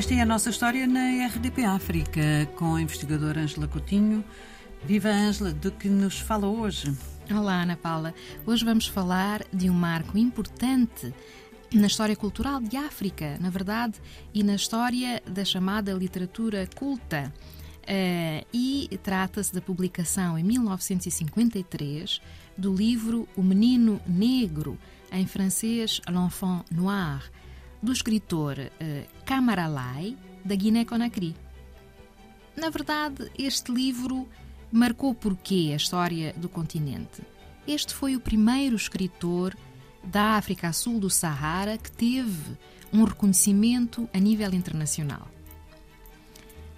Esta é a nossa história na RDP África, com a investigadora Ângela Coutinho. Viva Ângela, do que nos fala hoje? Olá, Ana Paula. Hoje vamos falar de um marco importante na história cultural de África, na verdade, e na história da chamada literatura culta. Uh, e trata-se da publicação em 1953 do livro O Menino Negro, em francês L'Enfant Noir, do escritor uh, Camaralai, da Guiné-Conakry. Na verdade, este livro marcou por quê a história do continente. Este foi o primeiro escritor da África sul do Sahara que teve um reconhecimento a nível internacional.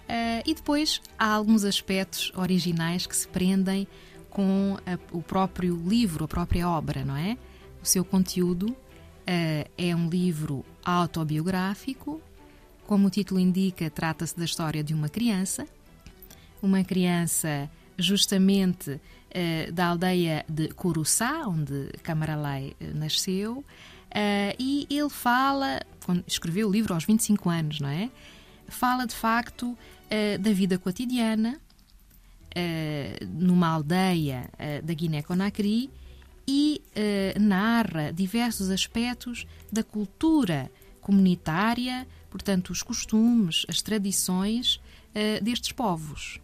Uh, e depois há alguns aspectos originais que se prendem com a, o próprio livro, a própria obra, não é? O seu conteúdo é um livro autobiográfico, como o título indica, trata-se da história de uma criança, uma criança justamente uh, da aldeia de Curuçá, onde Camaralai uh, nasceu, e ele fala, quando escreveu o livro aos 25 anos, não é? Fala de facto da vida cotidiana numa aldeia da Guiné-Conakry e narra diversos aspectos da cultura comunitária, portanto, os costumes, as tradições destes povos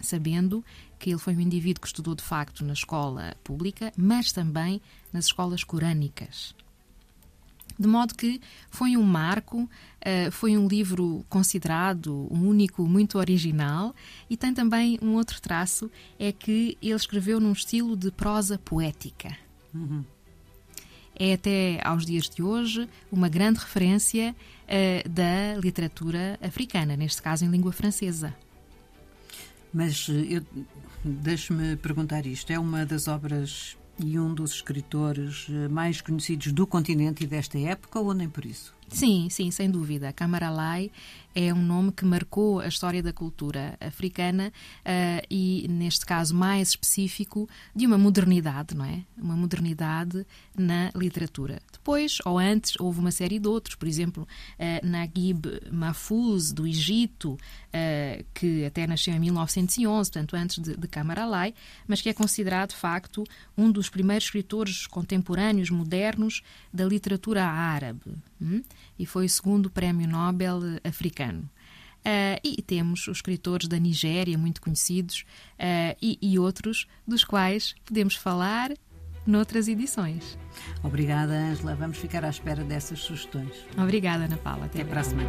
sabendo que ele foi um indivíduo que estudou de facto na escola pública, mas também nas escolas corânicas. De modo que foi um marco, eh, foi um livro considerado um único, muito original, e tem também um outro traço: é que ele escreveu num estilo de prosa poética. Uhum. É até aos dias de hoje uma grande referência uh, da literatura africana, neste caso em língua francesa. Mas eh, deixe-me perguntar isto: é uma das obras e um dos escritores eh, mais conhecidos do continente e desta época, ou nem por isso? Sim, sim, sem dúvida. Camaralai é um nome que marcou a história da cultura africana uh, e, neste caso mais específico, de uma modernidade, não é? Uma modernidade na literatura. Depois, ou antes, houve uma série de outros, por exemplo, uh, Naguib Mahfouz, do Egito, uh, que até nasceu em 1911, portanto, antes de, de Camaralai, mas que é considerado, de facto, um dos primeiros escritores contemporâneos, modernos, da literatura árabe. Hum? E foi o segundo prémio Nobel africano. Uh, e temos os escritores da Nigéria, muito conhecidos, uh, e, e, outros dos quais podemos falar noutras edições. Obrigada, Angela. Vamos ficar à espera dessas sugestões. Obrigada, Ana Paula. Até, Até a semana.